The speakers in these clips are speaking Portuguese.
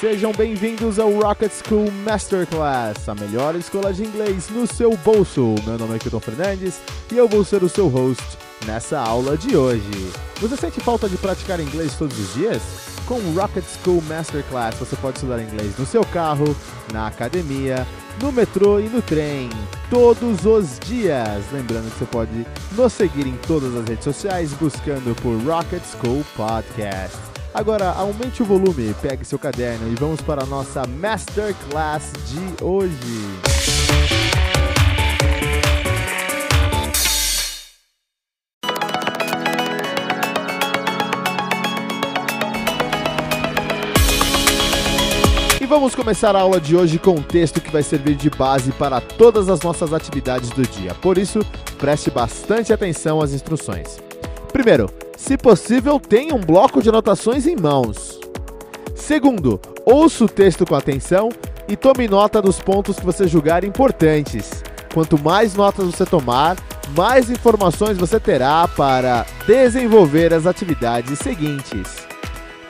Sejam bem-vindos ao Rocket School Masterclass, a melhor escola de inglês no seu bolso. Meu nome é Kilton Fernandes e eu vou ser o seu host nessa aula de hoje. Você sente falta de praticar inglês todos os dias? Com o Rocket School Masterclass você pode estudar inglês no seu carro, na academia, no metrô e no trem, todos os dias. Lembrando que você pode nos seguir em todas as redes sociais buscando por Rocket School Podcast. Agora aumente o volume, pegue seu caderno e vamos para a nossa Masterclass de hoje. Vamos começar a aula de hoje com um texto que vai servir de base para todas as nossas atividades do dia. Por isso, preste bastante atenção às instruções. Primeiro, se possível, tenha um bloco de anotações em mãos. Segundo, ouça o texto com atenção e tome nota dos pontos que você julgar importantes. Quanto mais notas você tomar, mais informações você terá para desenvolver as atividades seguintes.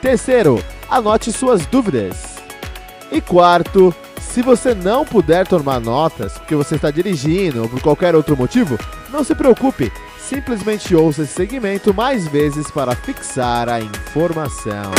Terceiro, anote suas dúvidas. E quarto, se você não puder tomar notas porque você está dirigindo ou por qualquer outro motivo, não se preocupe, simplesmente ouça esse segmento mais vezes para fixar a informação.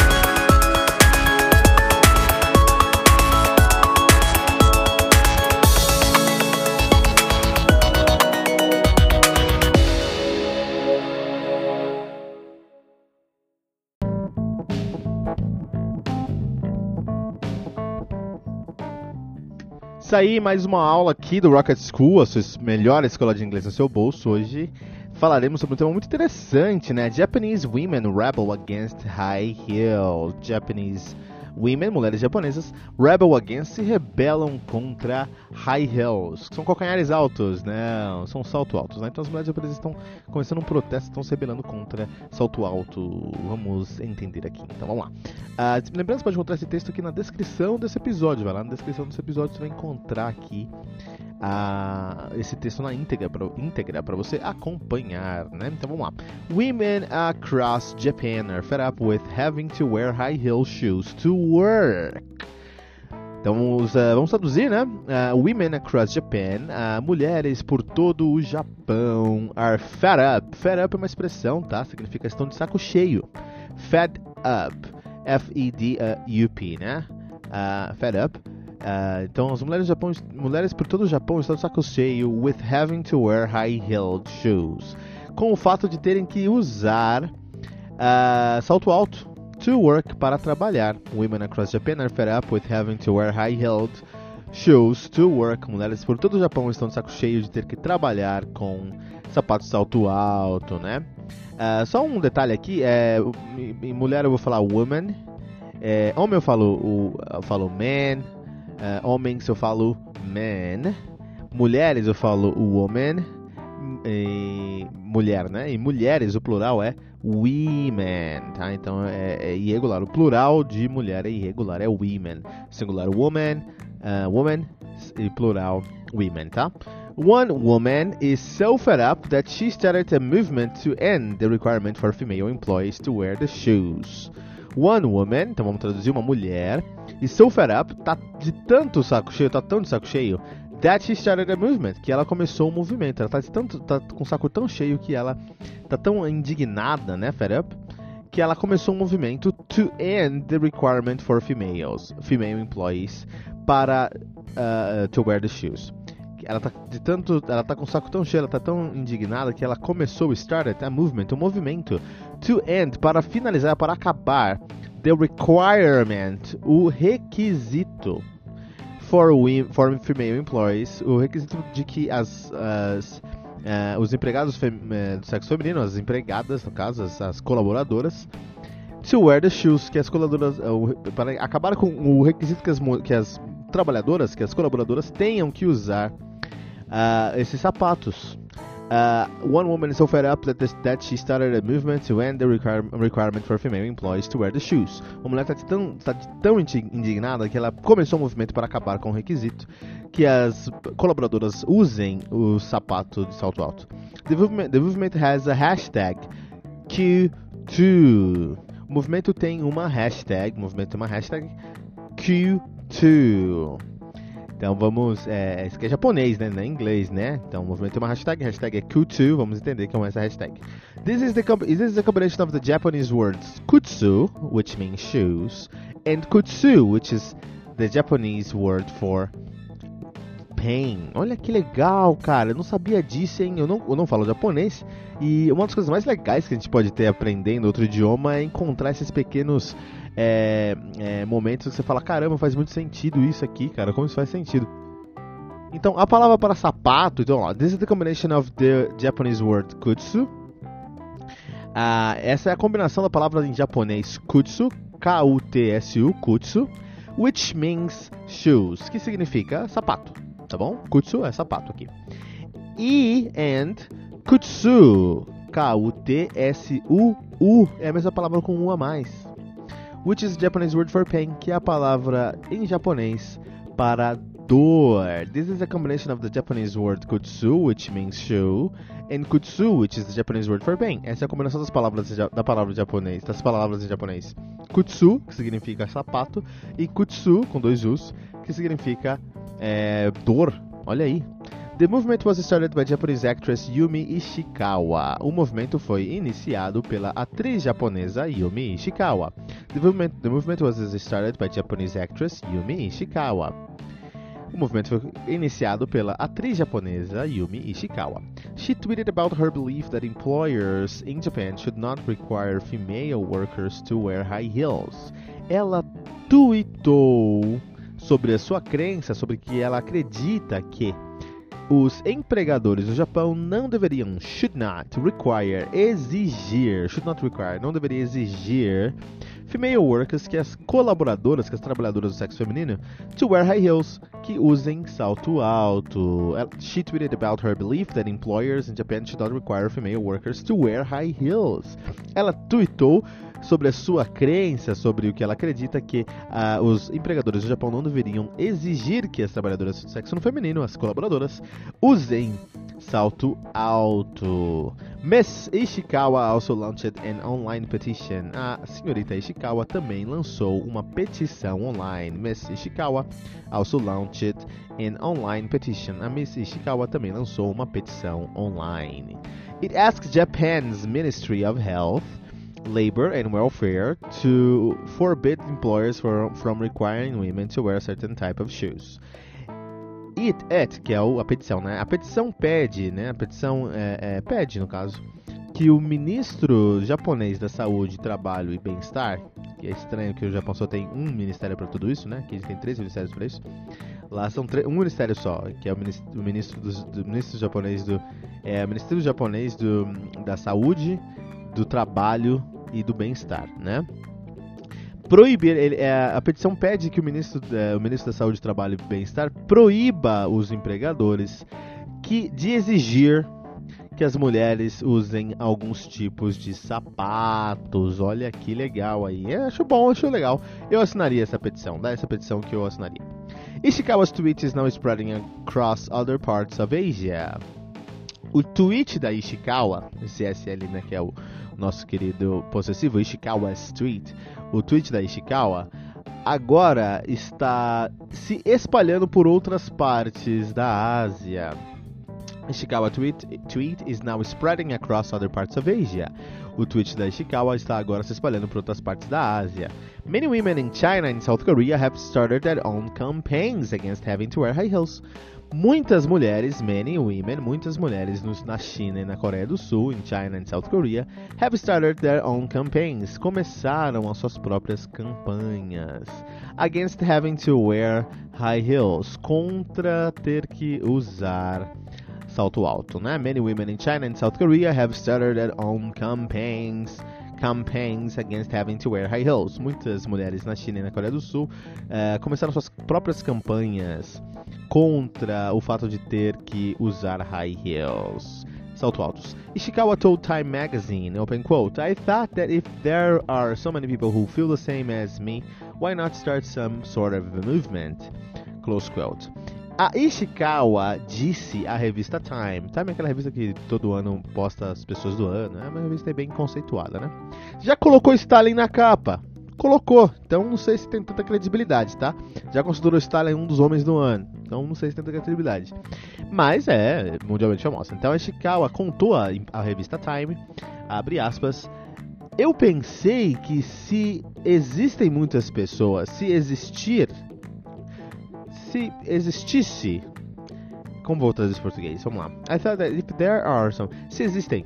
Isso aí, mais uma aula aqui do Rocket School, a sua melhor escola de inglês no seu bolso. Hoje falaremos sobre um tema muito interessante, né? Japanese Women Rebel Against High Heels. Japanese Women, mulheres japonesas, rebel against, se rebelam contra high heels, que são calcanhares altos, né? São salto altos, né? Então as mulheres japonesas estão começando um protesto, estão se rebelando contra salto alto. Vamos entender aqui. Então vamos lá. Uh, lembrando, você pode encontrar esse texto aqui na descrição desse episódio. Vai lá na descrição desse episódio, você vai encontrar aqui uh, esse texto na íntegra para íntegra você acompanhar, né? Então vamos lá. Women across Japan are fed up with having to wear high heel shoes to work. Então vamos, uh, vamos traduzir, né? Uh, women across Japan, uh, mulheres por todo o Japão, are fed up. Fed up é uma expressão, tá? Significa estão de saco cheio. Fed up, F-E-D-U-P, né? fed up. Então as mulheres, Japão, mulheres por todo o Japão estão de saco cheio with having to wear high-heeled shoes. Com o fato de terem que usar salto alto to work para trabalhar. Women across Japan are fed up with having to wear high-heeled shoes to work. Mulheres por todo o Japão estão de saco cheio de ter que trabalhar com sapatos de salto alto, né? Uh, só um detalhe aqui, é, mulher eu vou falar woman, é, homem eu falo, eu falo man, uh, homens eu falo man, mulheres eu falo woman, e, mulher, né? E mulheres, o plural é women, tá? Então é, é, irregular. O plural de mulher é irregular, é women. Singular woman, uh, woman e plural women, tá? One woman is so fed up that she started a movement to end the requirement for female employees to wear the shoes. One woman, então vamos traduzir uma mulher, is so fed up, tá de tanto saco cheio, tá tão de saco cheio, that she started a movement, que ela começou o um movimento. Ela tá, tanto, tá com o saco tão cheio que ela tá tão indignada, né, fed up, que ela começou um movimento to end the requirement for females, female employees, para uh, to wear the shoes. Ela tá de tanto, ela tá com o saco tão cheio, ela tá tão indignada que ela começou started a movement, um movimento to end para finalizar, para acabar the requirement, o requisito for, for female employees, o requisito de que as, as uh, os empregados uh, do sexo feminino, as empregadas, no caso, as, as colaboradoras, to wear the shoes, que as colaboradoras, uh, para acabar com o requisito que as, que as trabalhadoras, que as colaboradoras tenham que usar esses sapatos. Uh, one woman is so fed up that, this, that she started a movement to end the require, requirement for female employees to wear the shoes. Uma mulher está tão, tá tão indignada que ela começou um movimento para acabar com o requisito que as colaboradoras usem o sapato de salto alto. The movement, the movement has a hashtag Q2. O movimento tem uma hashtag, o movimento tem uma hashtag Q2. Então vamos. É, isso aqui é japonês, né? Não é inglês, né? Então o movimento tem uma hashtag, hashtag é Q2, vamos entender como é essa hashtag. This is the, this is the combination of the Japanese words kutsu, which means shoes, and kutsu, which is the Japanese word for pain. Olha que legal, cara. Eu não sabia disso, hein? Eu não, eu não falo japonês. E uma das coisas mais legais que a gente pode ter aprendendo outro idioma é encontrar esses pequenos é, é, momentos você fala: caramba, faz muito sentido isso aqui, cara. Como isso faz sentido? Então, a palavra para sapato, então, ó, this is the combination of the Japanese word kutsu. Uh, essa é a combinação da palavra em japonês kutsu, K-U-T-S-U, kutsu, which means shoes, que significa sapato, tá bom? Kutsu é sapato aqui. E and kutsu, K-U-T-S-U-U, é a mesma palavra com um a mais which is Japanese word for pain, que é a palavra em japonês para dor. This is a combination of the Japanese word kutsu, which means shoe, and kutsu, which is the Japanese word for pain. Essa é a combinação das palavras da palavra japonês, das palavras em japonês. Kutsu, que significa sapato, e kutsu, com dois us, que significa é, dor. Olha aí. The movement was started by Japanese actress Yumi Ishikawa. O movimento foi iniciado pela atriz japonesa Yumi Ishikawa. The movement, the movement was started by Japanese actress Yumi Ishikawa. O movimento foi iniciado pela atriz japonesa Yumi Ishikawa. She tweeted about her belief that employers in Japan should not require female workers to wear high heels. Ela tweetou sobre a sua crença, sobre que ela acredita que os empregadores do Japão não deveriam, should not require, exigir, should not require, não deveria exigir female workers, que as colaboradoras, que as trabalhadoras do sexo feminino, to wear high heels, que usem salto alto. She tweeted about her belief that employers in Japan should not require female workers to wear high heels. Ela tweetou sobre a sua crença, sobre o que ela acredita que uh, os empregadores do Japão não deveriam exigir que as trabalhadoras do sexo no feminino, as colaboradoras, usem salto alto. Miss Ishikawa also launched an online petition. A senhorita Ishikawa também lançou uma petição online. Miss Ishikawa also launched an online petition. A Miss Ishikawa também lançou uma petição online. It asks Japan's Ministry of Health Labor and Welfare to forbid employers for, from requiring women to wear a certain type of shoes. It, it que é a petição, né? A petição pede, né? A petição é, é, pede, no caso, que o ministro japonês da Saúde, Trabalho e Bem-Estar, que é estranho que o Japão só tem um ministério para tudo isso, né? Que eles têm três ministérios para isso. Lá são um ministério só, que é o ministro, o ministro, do, do ministro japonês do é, ministério japonês do, da Saúde, do trabalho e do bem-estar, né? Proibir, ele, é, a petição pede que o ministro, é, o ministro da Saúde, Trabalho e Bem-Estar proíba os empregadores que, de exigir que as mulheres usem alguns tipos de sapatos. Olha que legal aí. Eu acho bom, acho legal. Eu assinaria essa petição, dá essa petição que eu assinaria. Ishikawa's tweet is now spreading across other parts of Asia. O tweet da Ishikawa, esse SL, né, que é o nosso querido possessivo Ishikawa Street, o tweet da Ishikawa, agora está se espalhando por outras partes da Ásia. Ishikawa tweet, tweet is now spreading across other parts of Asia. O tweet da Ishikawa está agora se espalhando por outras partes da Ásia. Many women in China and South Korea have started their own campaigns against having to wear high heels. Muitas mulheres, many women, muitas mulheres na China e na Coreia do Sul, in China and South Korea, have started their own campaigns. Começaram as suas próprias campanhas against having to wear high heels, contra ter que usar salto alto, né? Many women in China and South Korea have started their own campaigns campaigns against having to wear high heels. Muitas mulheres na China e na Coreia do Sul uh, começaram suas próprias campanhas contra o fato de ter que usar high heels. Salto altos. Ishikawa told Time magazine, open quote, I thought that if there are so many people who feel the same as me, why not start some sort of a movement? Close quote. A Ishikawa disse à revista Time, Time é aquela revista que todo ano posta as pessoas do ano, é uma revista bem conceituada, né? Já colocou Stalin na capa. colocou. Então não sei se tem tanta credibilidade, tá? Já considerou Stalin um dos homens do ano. Então não sei se tem tanta credibilidade. Mas é mundialmente famosa. Então a Ishikawa contou a, a revista Time, abre aspas, eu pensei que se existem muitas pessoas, se existir, se existisse, como vou isso em português? Vamos lá. I thought that if there are some, se existem,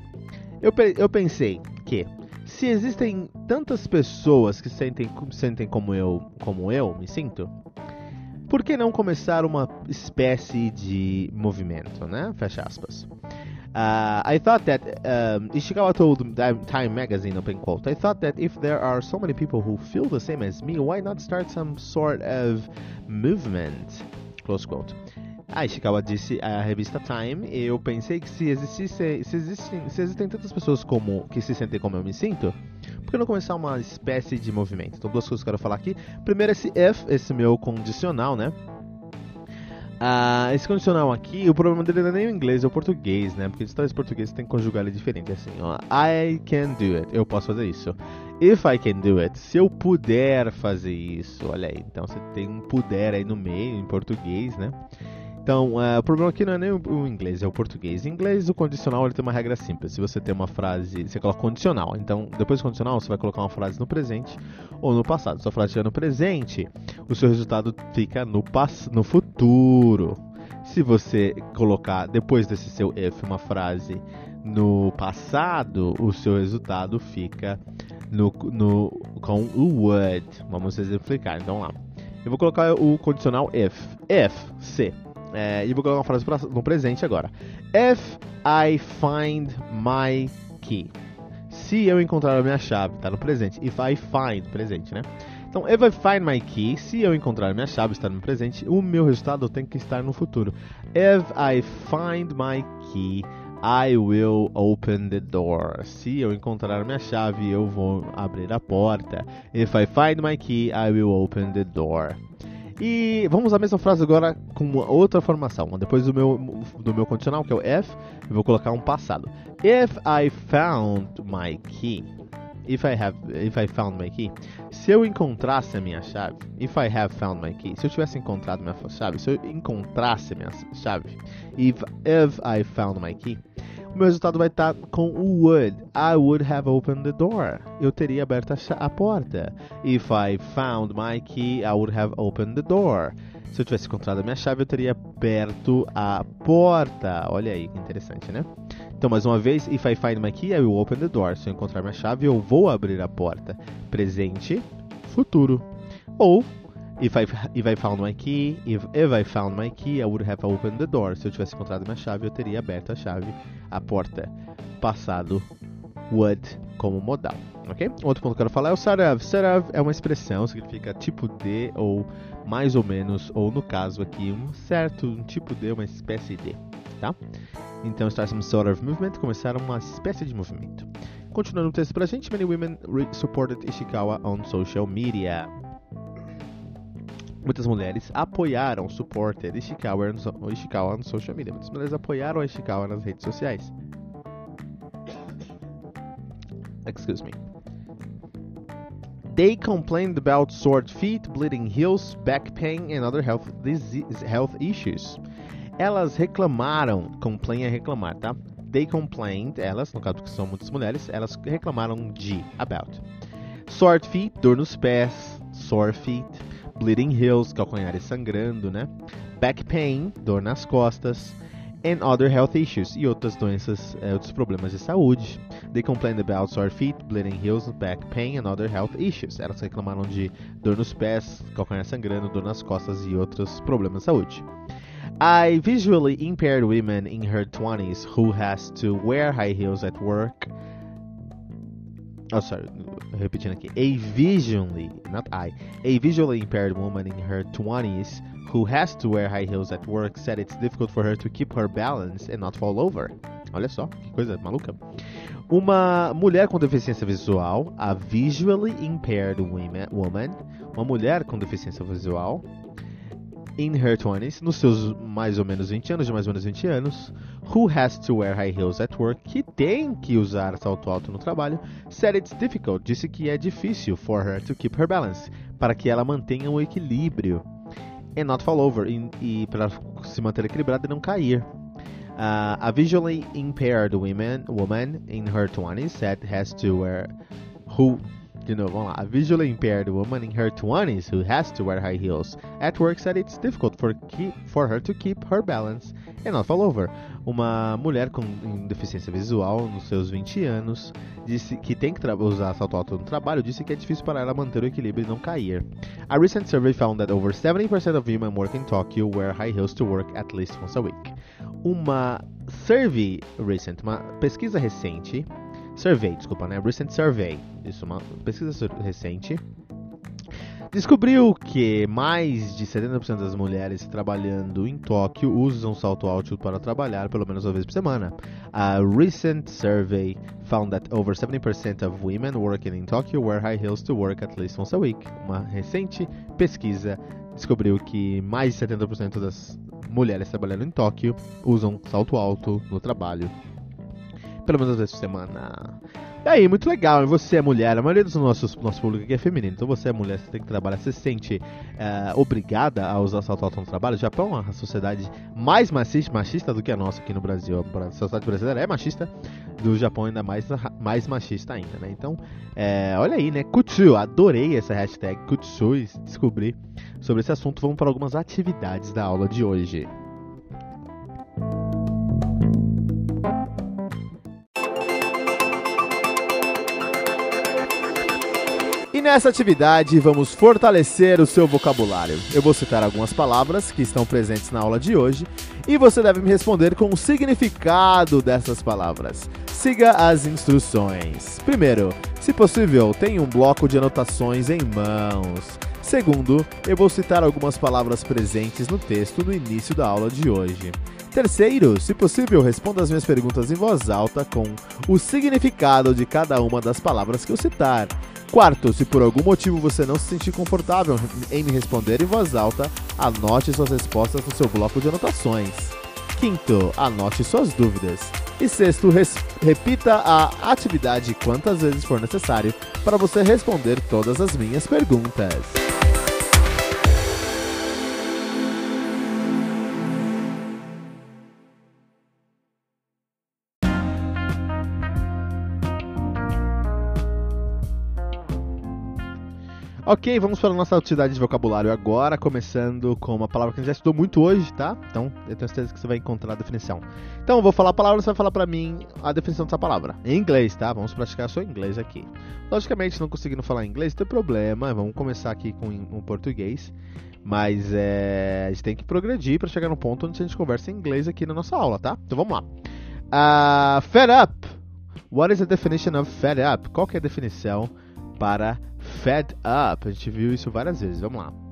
eu, eu pensei que se existem tantas pessoas que sentem, sentem como eu, como eu me sinto, por que não começar uma espécie de movimento, né? Fecha aspas. Uh, I thought that um, Ishikawa told Time Magazine, open quote, I thought that if there are so many people who feel the same as me, why not start some sort of movement? Close quote. A Ishikawa disse à revista Time, eu pensei que se existisse, se existem, se existem tantas pessoas como que se sentem como eu me sinto, por que não começar uma espécie de movimento? Então, duas coisas que eu quero falar aqui. Primeiro, esse if, esse meu condicional, né? Ah, esse condicional aqui, o problema dele não é nem o inglês, é o português, né? Porque traz português você tem que conjugar ele diferente, assim, ó. I can do it, eu posso fazer isso. If I can do it, se eu puder fazer isso, olha aí. Então você tem um puder aí no meio, em português, né? Então, uh, o problema aqui não é nem o, inglês, é o português. Em inglês, o condicional ele tem uma regra simples. Se você tem uma frase, você coloca condicional. Então, depois do condicional, você vai colocar uma frase no presente ou no passado. Se a frase estiver no presente, o seu resultado fica no, no futuro. Se você colocar depois desse seu if uma frase no passado, o seu resultado fica no, no, com o would. Vamos exemplificar. Então, lá. Eu vou colocar o condicional if. If, se é, e vou colocar uma frase pra, no presente agora. If I find my key. Se eu encontrar a minha chave, tá no presente. If I find, presente, né? Então, if I find my key, se eu encontrar a minha chave, está no presente, o meu resultado tem que estar no futuro. If I find my key, I will open the door. Se eu encontrar minha chave, eu vou abrir a porta. If I find my key, I will open the door. E vamos a mesma frase agora com outra formação. Depois do meu, do meu condicional, que é o if, eu vou colocar um passado. If I found my key. If I have, if I found my key. Se eu encontrasse a minha chave. If I have found my key. Se eu tivesse encontrado minha chave. Se eu encontrasse a minha chave. If, if I found my key o meu resultado vai estar com o would. I would have opened the door. Eu teria aberto a, a, porta. If I found my key, I would have opened the door. Se eu tivesse encontrado a minha chave, eu teria aberto a porta. Olha aí, que interessante, né? Então, mais uma vez, if I find my key, I will open the door. Se eu encontrar minha chave, eu vou abrir a porta. Presente, futuro. Ou If I, if I found my key, if, if I found my key, I would have opened the door. Se eu tivesse encontrado minha chave, eu teria aberto a chave, a porta. Passado, would como modal, ok? Outro ponto que eu quero falar é o sarav. Sarav é uma expressão, significa tipo de ou mais ou menos, ou no caso aqui, um certo um tipo de, uma espécie de, tá? Então, start some sort of movement, começar uma espécie de movimento. Continuando o texto pra gente, many women supported Ishikawa on social media muitas mulheres apoiaram, supported Ishikawa no, Ishikawa social media. Muitas mulheres apoiaram a Ishikawa nas redes sociais. Excuse me. They complained about sore feet, bleeding heels, back pain and other health, disease, health issues. Elas reclamaram, complain é reclamar, tá? They complained, elas, no caso que são muitas mulheres, elas reclamaram de, about. Sore feet, dor nos pés, sore feet, bleeding heels, calcanhares sangrando, né? Back pain, dor nas costas, and other health issues e outras doenças, é, outros problemas de saúde. They complained about sore feet, bleeding heels, back pain and other health issues. Elas reclamaram de dor nos pés, calcanhar sangrando, dor nas costas e outros problemas de saúde. I visually impaired woman in her 20s who has to wear high heels at work Oh, sorry, repetindo aqui. A visually, not I, a visually impaired woman in her 20s who has to wear high heels at work said it's difficult for her to keep her balance and not fall over. Olha só, que coisa maluca. Uma mulher com deficiência visual, a visually impaired woman, uma mulher com deficiência visual, in her 20s, nos seus mais ou menos 20 anos, de mais ou menos 20 anos, who has to wear high heels at work, que tem que usar salto alto no trabalho, said it's difficult, disse que é difícil for her to keep her balance, para que ela mantenha o equilíbrio, and not fall over, e, e para se manter equilibrada e não cair. Uh, a visually impaired woman, woman in her 20s said has to wear who de novo, vamos lá. A visually impaired woman in her 20s who has to wear high heels at work said it's difficult for, keep, for her to keep her balance and not fall over. Uma mulher com deficiência visual nos seus 20 anos disse que tem que usar salto alto no trabalho, disse que é difícil para ela manter o equilíbrio e não cair. A recent survey found that over 70% of women working in Tokyo wear high heels to work at least once a week. Uma survey recent, uma pesquisa recente Survey, desculpa, né? Recent Survey, isso, uma pesquisa recente, descobriu que mais de 70% das mulheres trabalhando em Tóquio usam salto alto para trabalhar pelo menos uma vez por semana. A recent survey found that over 70% of women working in Tokyo wear high heels to work at least once a week. Uma recente pesquisa descobriu que mais de 70% das mulheres trabalhando em Tóquio usam salto alto no trabalho pelo menos uma vez por semana. E aí, muito legal. Você é mulher, a maioria do nosso, nosso público aqui é feminino. Então você é mulher, você tem que trabalhar, você se sente uh, obrigada a usar salto alto no trabalho. O Japão é uma sociedade mais machista, machista do que a nossa aqui no Brasil. A sociedade brasileira é machista, do Japão ainda mais, mais machista ainda, né? Então, é, olha aí, né? Kutsu, adorei essa hashtag Kutsu e descobri sobre esse assunto. Vamos para algumas atividades da aula de hoje. Nessa atividade vamos fortalecer o seu vocabulário. Eu vou citar algumas palavras que estão presentes na aula de hoje e você deve me responder com o significado dessas palavras. Siga as instruções. Primeiro, se possível, tenha um bloco de anotações em mãos. Segundo, eu vou citar algumas palavras presentes no texto no início da aula de hoje. Terceiro, se possível, responda as minhas perguntas em voz alta com o significado de cada uma das palavras que eu citar. Quarto, se por algum motivo você não se sentir confortável em me responder em voz alta, anote suas respostas no seu bloco de anotações. Quinto, anote suas dúvidas. E sexto, repita a atividade quantas vezes for necessário para você responder todas as minhas perguntas. Ok, vamos para a nossa atividade de vocabulário agora, começando com uma palavra que a gente já estudou muito hoje, tá? Então, eu tenho certeza que você vai encontrar a definição. Então, eu vou falar a palavra, você vai falar para mim a definição dessa palavra. Em inglês, tá? Vamos praticar só inglês aqui. Logicamente, não conseguindo falar inglês, não tem problema. Vamos começar aqui com um português. Mas é, a gente tem que progredir para chegar no ponto onde a gente conversa em inglês aqui na nossa aula, tá? Então, vamos lá. Uh, fed up. What is the definition of fed up? Qual é a definição para Fed Up. A gente viu isso várias vezes. Vamos lá.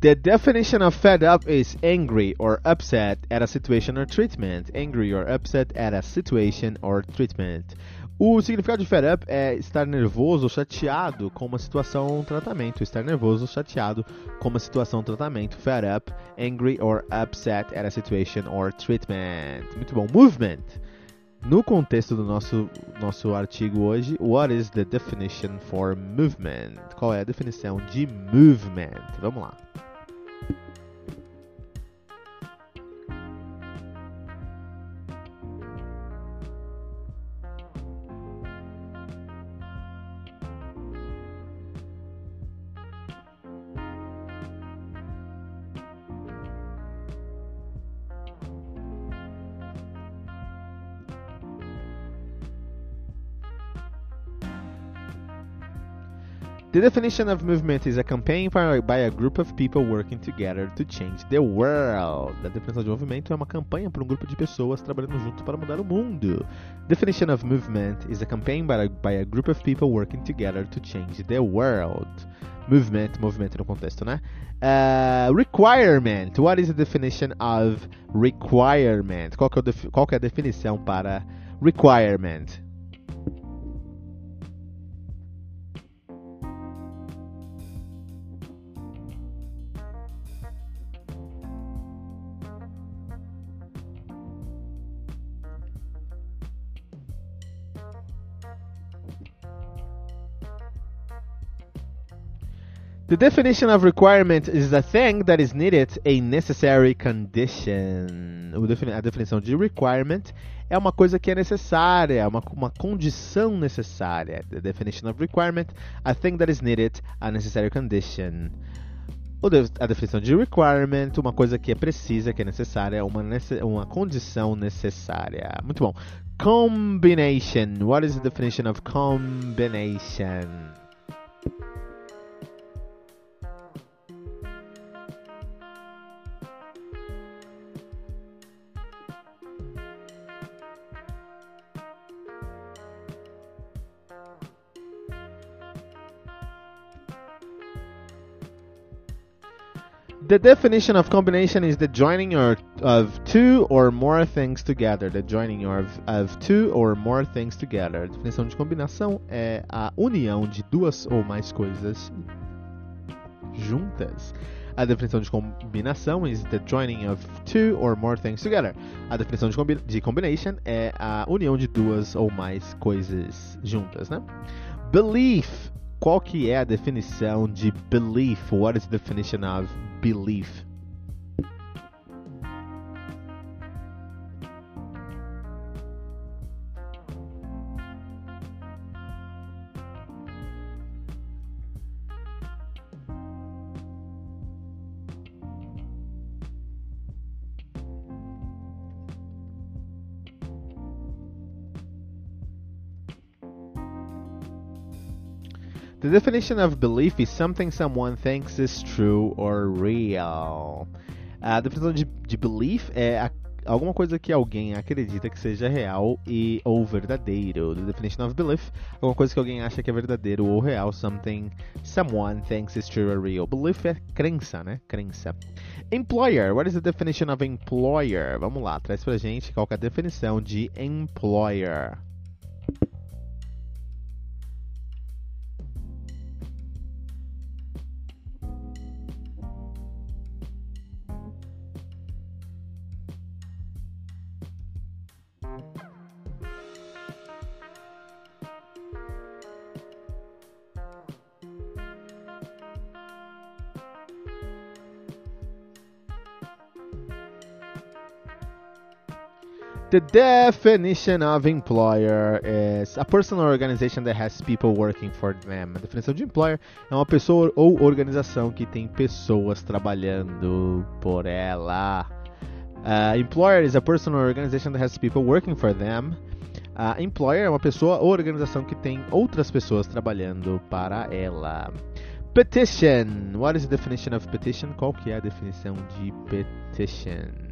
The definition of fed up is angry or upset at a situation or treatment. Angry or upset at a situation or treatment. O significado de fed up é estar nervoso ou chateado com uma situação ou um tratamento. Estar nervoso ou chateado com uma situação ou um tratamento. Fed up, angry or upset at a situation or treatment. Muito bom. Movement. No contexto do nosso, nosso artigo hoje, what is the definition for movement? Qual é a definição de movement? Vamos lá. The definition of movement is a campaign by a group of people working together to change the world. A definição de movimento é uma campanha para um grupo de pessoas trabalhando junto para mudar o mundo. Definition of movement is a campaign by a, by a group of people working together to change the world. Movement, movimento no contexto, né? Uh, requirement. What is the definition of requirement? Qual, é, qual é a definição para requirement? The definition of requirement is a thing that is needed, a necessary condition. A definição de requirement é uma coisa que é necessária, uma, uma condição necessária. The definition of requirement, a thing that is needed, a necessary condition. A definição de requirement, uma coisa que é precisa, que é necessária, uma, uma condição necessária. Muito bom. Combination. What is the definition of combination? The definition of combination is the joining of two or more things together. The joining of, of two or more things together. A definição de combinação é a união de duas ou mais coisas juntas. A definição de combinação is the joining of two or more things together. A definição de, combi de combination é a união de duas ou mais coisas juntas, né? Belief qual que é a definição de belief? What is the definition of belief? The definition of belief is something someone thinks is true or real. A definição de, de belief é a, alguma coisa que alguém acredita que seja real e ou verdadeiro. The definition of belief, alguma coisa que alguém acha que é verdadeiro ou real. Something someone thinks is true or real. Belief é crença, né? Crença. Employer. What is the definition of employer? Vamos lá, traz pra gente qual é a definição de employer. The definition of employer is a person or organization that has people working for them. A definição de employer é uma pessoa ou organização que tem pessoas trabalhando por ela. Uh, employer is a person or organization that has people working for them. Uh, employer é uma pessoa ou organização que tem outras pessoas trabalhando para ela. Petition. What is the definition of petition? Qual que é a definição de petition?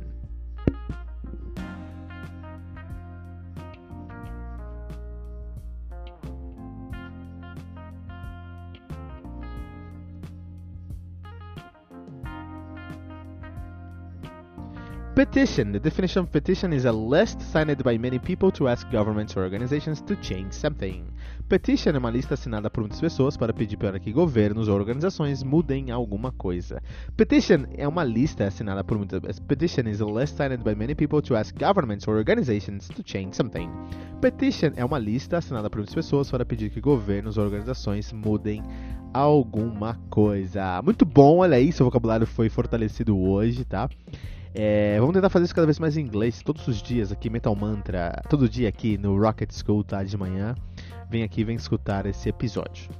Petition. The definition of petition is a list signed by many people to ask governments or organizations to change something. Petition é uma lista assinada por muitas pessoas para pedir para que governos ou organizações mudem alguma coisa. Petition é uma lista assinada por muitas Petition is a list signed by many people to ask governments or organizations to change something. Petition é uma lista assinada por muitas pessoas para pedir que governos ou organizações mudem alguma coisa. Muito bom, olha aí, seu vocabulário foi fortalecido hoje, tá? É, vamos tentar fazer isso cada vez mais em inglês, todos os dias aqui, Metal Mantra, todo dia aqui no Rocket School, tá? De manhã. Vem aqui, vem escutar esse episódio.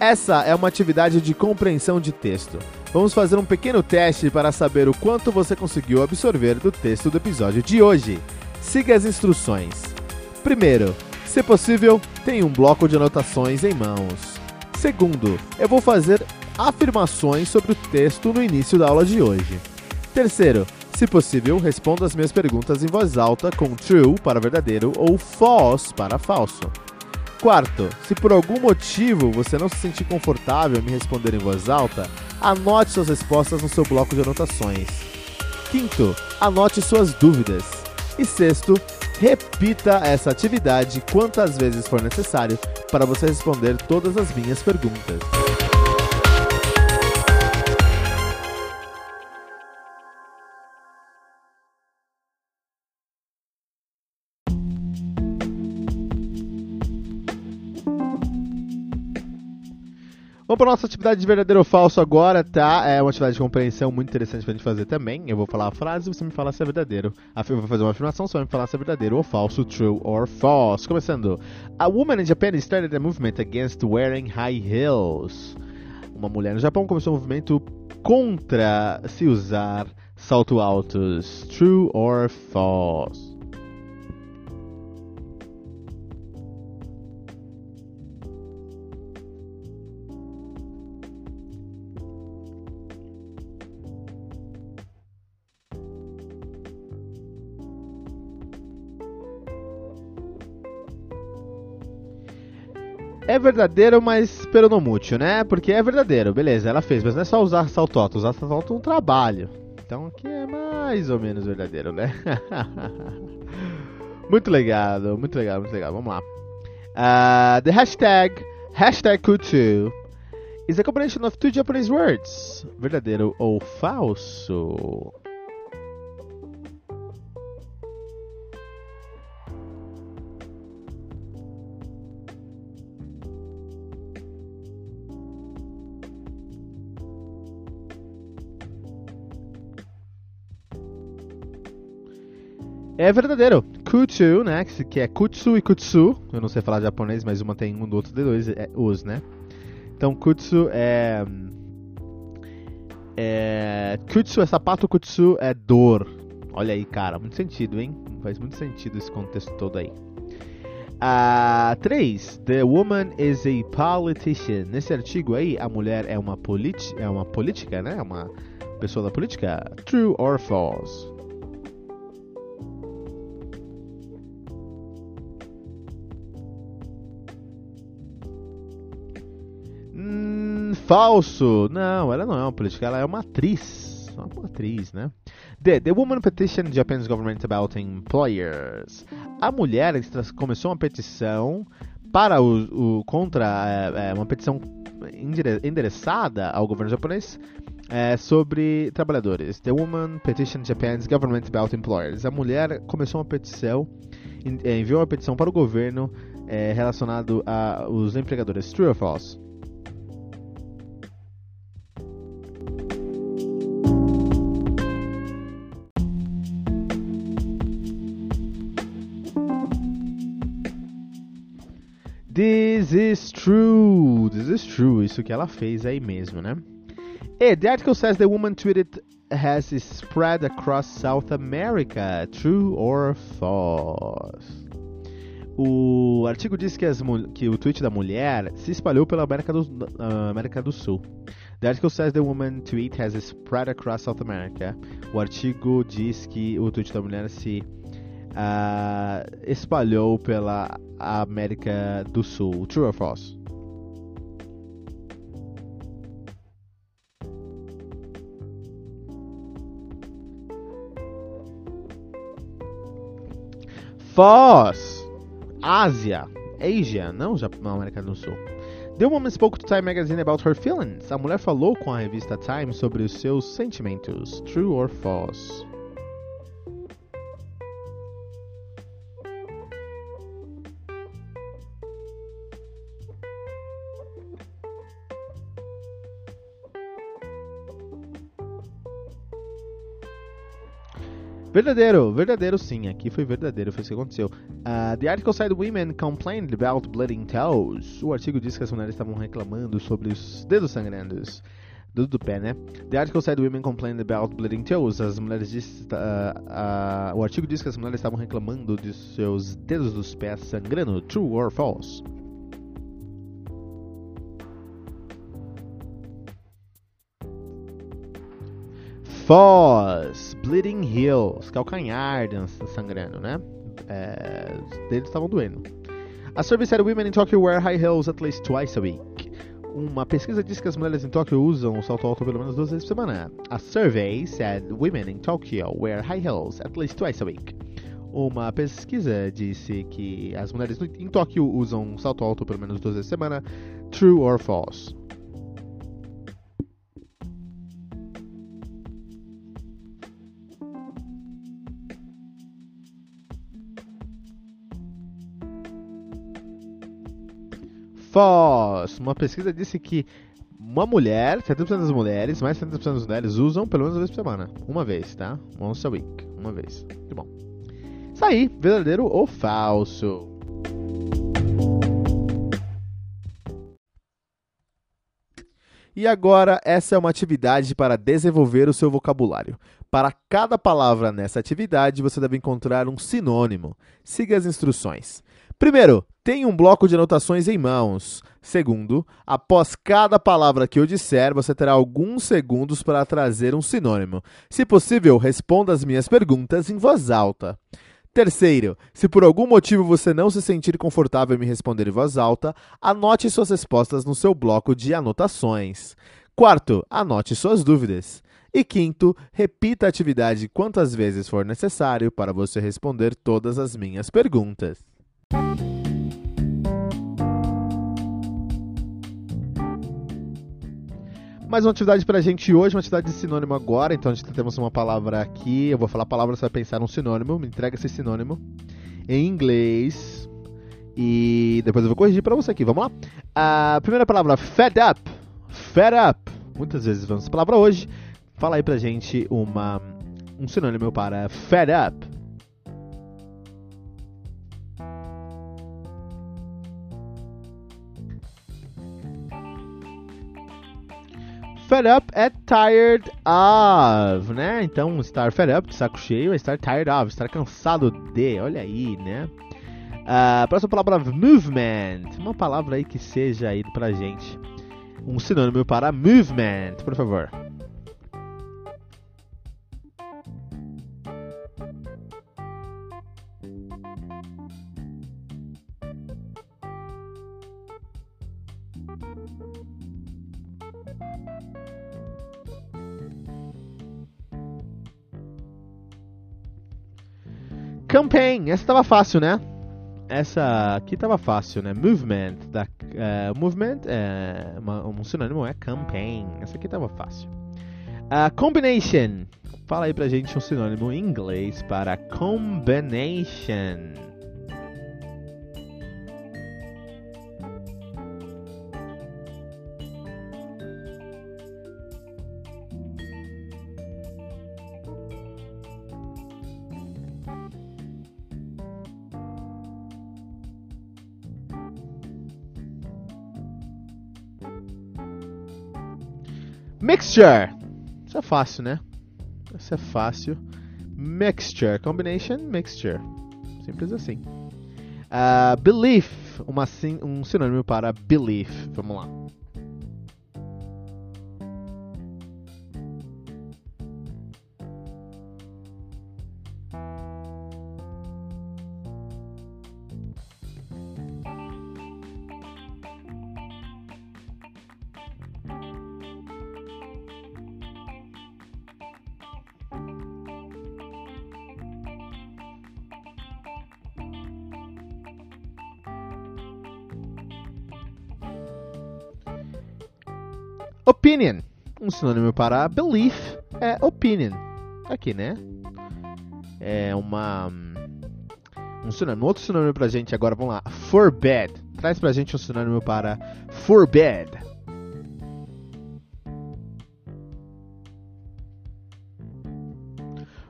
Essa é uma atividade de compreensão de texto. vamos fazer um pequeno teste para saber o quanto você conseguiu absorver do texto do episódio de hoje. Siga as instruções. Primeiro, se possível, tenha um bloco de anotações em mãos. Segundo, eu vou fazer afirmações sobre o texto no início da aula de hoje. Terceiro, se possível, responda as minhas perguntas em voz alta com true para verdadeiro ou false para falso. Quarto, se por algum motivo você não se sentir confortável em me responder em voz alta, anote suas respostas no seu bloco de anotações. Quinto, anote suas dúvidas. E sexto, repita essa atividade quantas vezes for necessário para você responder todas as minhas perguntas. Vamos para nossa atividade de verdadeiro ou falso agora, tá? É uma atividade de compreensão muito interessante pra gente fazer também. Eu vou falar a frase e você me fala se é verdadeiro. Eu vou fazer uma afirmação, você vai me falar se é verdadeiro ou falso, true or false. Começando. A woman in Japan started a movement against wearing high heels. Uma mulher no Japão começou um movimento contra se usar salto altos. True or false? Verdadeiro, mas peronomútil, né? Porque é verdadeiro, beleza, ela fez, mas não é só usar saltoto, usar saltoto é um trabalho. Então aqui é mais ou menos verdadeiro, né? muito legal, muito legal, muito legal. Vamos lá. Uh, the hashtag, hashtag Kutu, is a combination of two Japanese words. Verdadeiro ou falso? É verdadeiro. Kutsu, né? Que é Kutsu e Kutsu. Eu não sei falar japonês, mas uma tem um do outro de dois é os, né? Então Kutsu é. É. Kutsu é sapato, Kutsu é dor. Olha aí, cara, muito sentido, hein? Faz muito sentido esse contexto todo aí. Uh, 3. The woman is a politician. Nesse artigo aí, a mulher é uma, é uma política, né? É uma pessoa da política. True or false? Falso! Não, ela não é uma política, ela é uma atriz. Uma atriz, né? The, Woman Petition Japan's Government About Employers. A mulher começou uma petição para o, o contra é, uma petição endereçada ao governo japonês é, sobre trabalhadores. The Woman Petition Japan's Government About Employers. A mulher começou uma petição, enviou uma petição para o governo é, relacionado aos empregadores. True or false? Is true. Isso que ela fez aí mesmo, né? E the article says the woman tweeted has spread across South America. True or false? O artigo diz que, as, que, o tweet da mulher se espalhou pela América do, uh, América do Sul. The article says the woman tweet has spread across South America. O artigo diz que o tweet da mulher se uh, espalhou pela América do Sul. True or false? False! Ásia. Asia, não Japão, América do Sul. The woman spoke to Time Magazine about her feelings. A mulher falou com a revista Time sobre os seus sentimentos. True or false? Verdadeiro, verdadeiro sim, aqui foi verdadeiro, foi isso que aconteceu. Uh, the article said women complained about bleeding toes. O artigo diz que as mulheres estavam reclamando sobre os dedos sangrantes. dedo do pé, né? The article said women complained about bleeding toes. As mulheres diz, uh, uh, o artigo diz que as mulheres estavam reclamando de seus dedos dos pés sangrando. True or false? False. Bleeding heels. Calcanhar sangrando, né? É, os dedos estavam doendo. A survey said women in Tokyo wear high heels at least twice a week. Uma pesquisa diz que as mulheres em Tóquio usam o salto alto pelo menos duas vezes por semana. A survey said women in Tokyo wear high heels at least twice a week. Uma pesquisa disse que as mulheres em Tóquio usam salto alto pelo menos duas vezes por semana. True or false? Foz. Uma pesquisa disse que uma mulher, 70% das mulheres, mais 70% das mulheres usam pelo menos uma vez por semana. Uma vez, tá? Once a week. Uma vez. Muito bom. Isso aí, verdadeiro ou falso? E agora, essa é uma atividade para desenvolver o seu vocabulário. Para cada palavra nessa atividade, você deve encontrar um sinônimo. Siga as instruções. Primeiro, tenha um bloco de anotações em mãos. Segundo, após cada palavra que eu disser, você terá alguns segundos para trazer um sinônimo. Se possível, responda as minhas perguntas em voz alta. Terceiro, se por algum motivo você não se sentir confortável em me responder em voz alta, anote suas respostas no seu bloco de anotações. Quarto, anote suas dúvidas. E quinto, repita a atividade quantas vezes for necessário para você responder todas as minhas perguntas. Mais uma atividade pra gente hoje, uma atividade de sinônimo agora. Então a gente temos uma palavra aqui, eu vou falar a palavra, você vai pensar um sinônimo, me entrega esse sinônimo em inglês. E depois eu vou corrigir pra você aqui, vamos lá? A primeira palavra, fed up. Fed up. Muitas vezes vamos essa palavra hoje. Fala aí pra gente uma, um sinônimo para fed up. Fed up é tired of, né? Então, estar fed up, de saco cheio, é estar tired of, estar cansado de, olha aí, né? Uh, próxima palavra, movement. Uma palavra aí que seja aí pra gente um sinônimo para movement, por favor. Campaign, essa tava fácil, né? Essa aqui tava fácil, né? Movement, da, uh, movement, é, um sinônimo é campaign. Essa aqui tava fácil. Uh, combination, fala aí pra gente um sinônimo em inglês para combination. Mixture. Isso é fácil, né? Isso é fácil. Mixture. Combination, mixture. Simples assim. Uh, belief. Uma, um sinônimo para belief. Vamos lá. Opinion. Um sinônimo para belief é opinion. Aqui, né? É uma. Um sinônimo. Outro sinônimo pra gente agora, vamos lá. Forbid. Traz pra gente um sinônimo para forbid.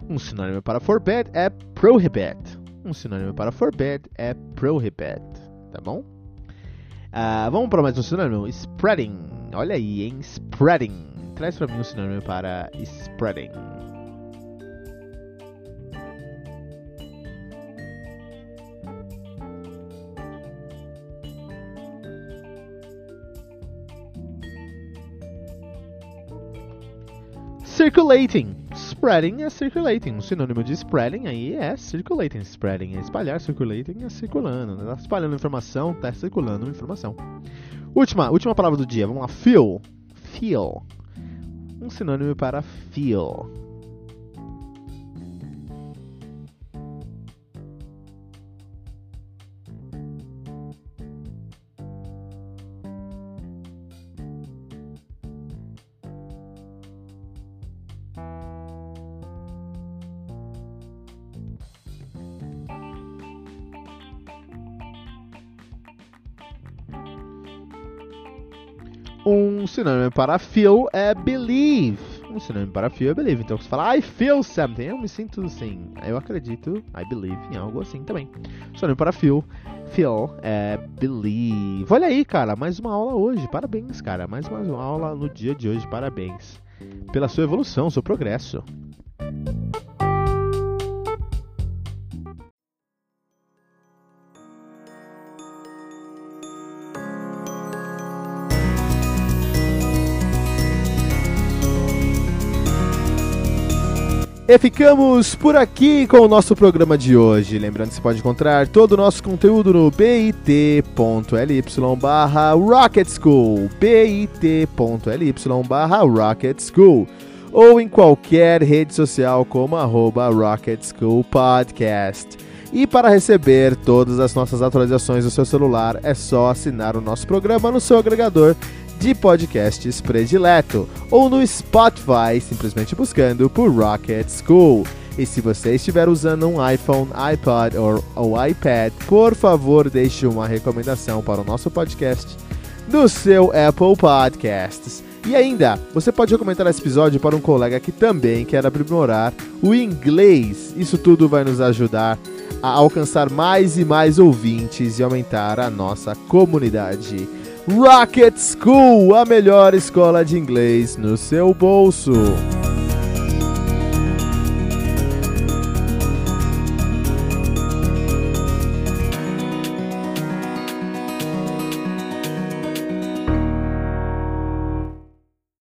Um sinônimo para forbid é prohibit. Um sinônimo para forbid é prohibit. Tá bom? Uh, vamos para mais um sinônimo? Spreading. Olha aí, hein? Spreading. traz pra mim um sinônimo para spreading. Circulating. Spreading é circulating. Um sinônimo de spreading aí é circulating. Spreading é espalhar, circulating é circulando. Tá espalhando informação, tá circulando informação. Última, última palavra do dia. Vamos lá. Feel. Feel. Um sinônimo para feel. Sinônimo para feel é believe. Um sinônimo para feel é believe. Então você fala I feel something, eu me sinto assim. Eu acredito, I believe em algo assim também. Sinônimo para feel, feel é believe. Olha aí, cara, mais uma aula hoje. Parabéns, cara. Mais uma aula no dia de hoje. Parabéns pela sua evolução, seu progresso. E ficamos por aqui com o nosso programa de hoje. Lembrando que você pode encontrar todo o nosso conteúdo no bit.ly barra Rocket School, bit.ly barra Rocket School, ou em qualquer rede social como arroba Rocket School Podcast. E para receber todas as nossas atualizações no seu celular, é só assinar o nosso programa no seu agregador de podcasts predileto ou no Spotify, simplesmente buscando por Rocket School. E se você estiver usando um iPhone, iPod ou, ou iPad, por favor deixe uma recomendação para o nosso podcast no seu Apple Podcasts. E ainda, você pode recomendar esse episódio para um colega que também quer aprimorar o inglês. Isso tudo vai nos ajudar a alcançar mais e mais ouvintes e aumentar a nossa comunidade. Rocket School, a melhor escola de inglês no seu bolso.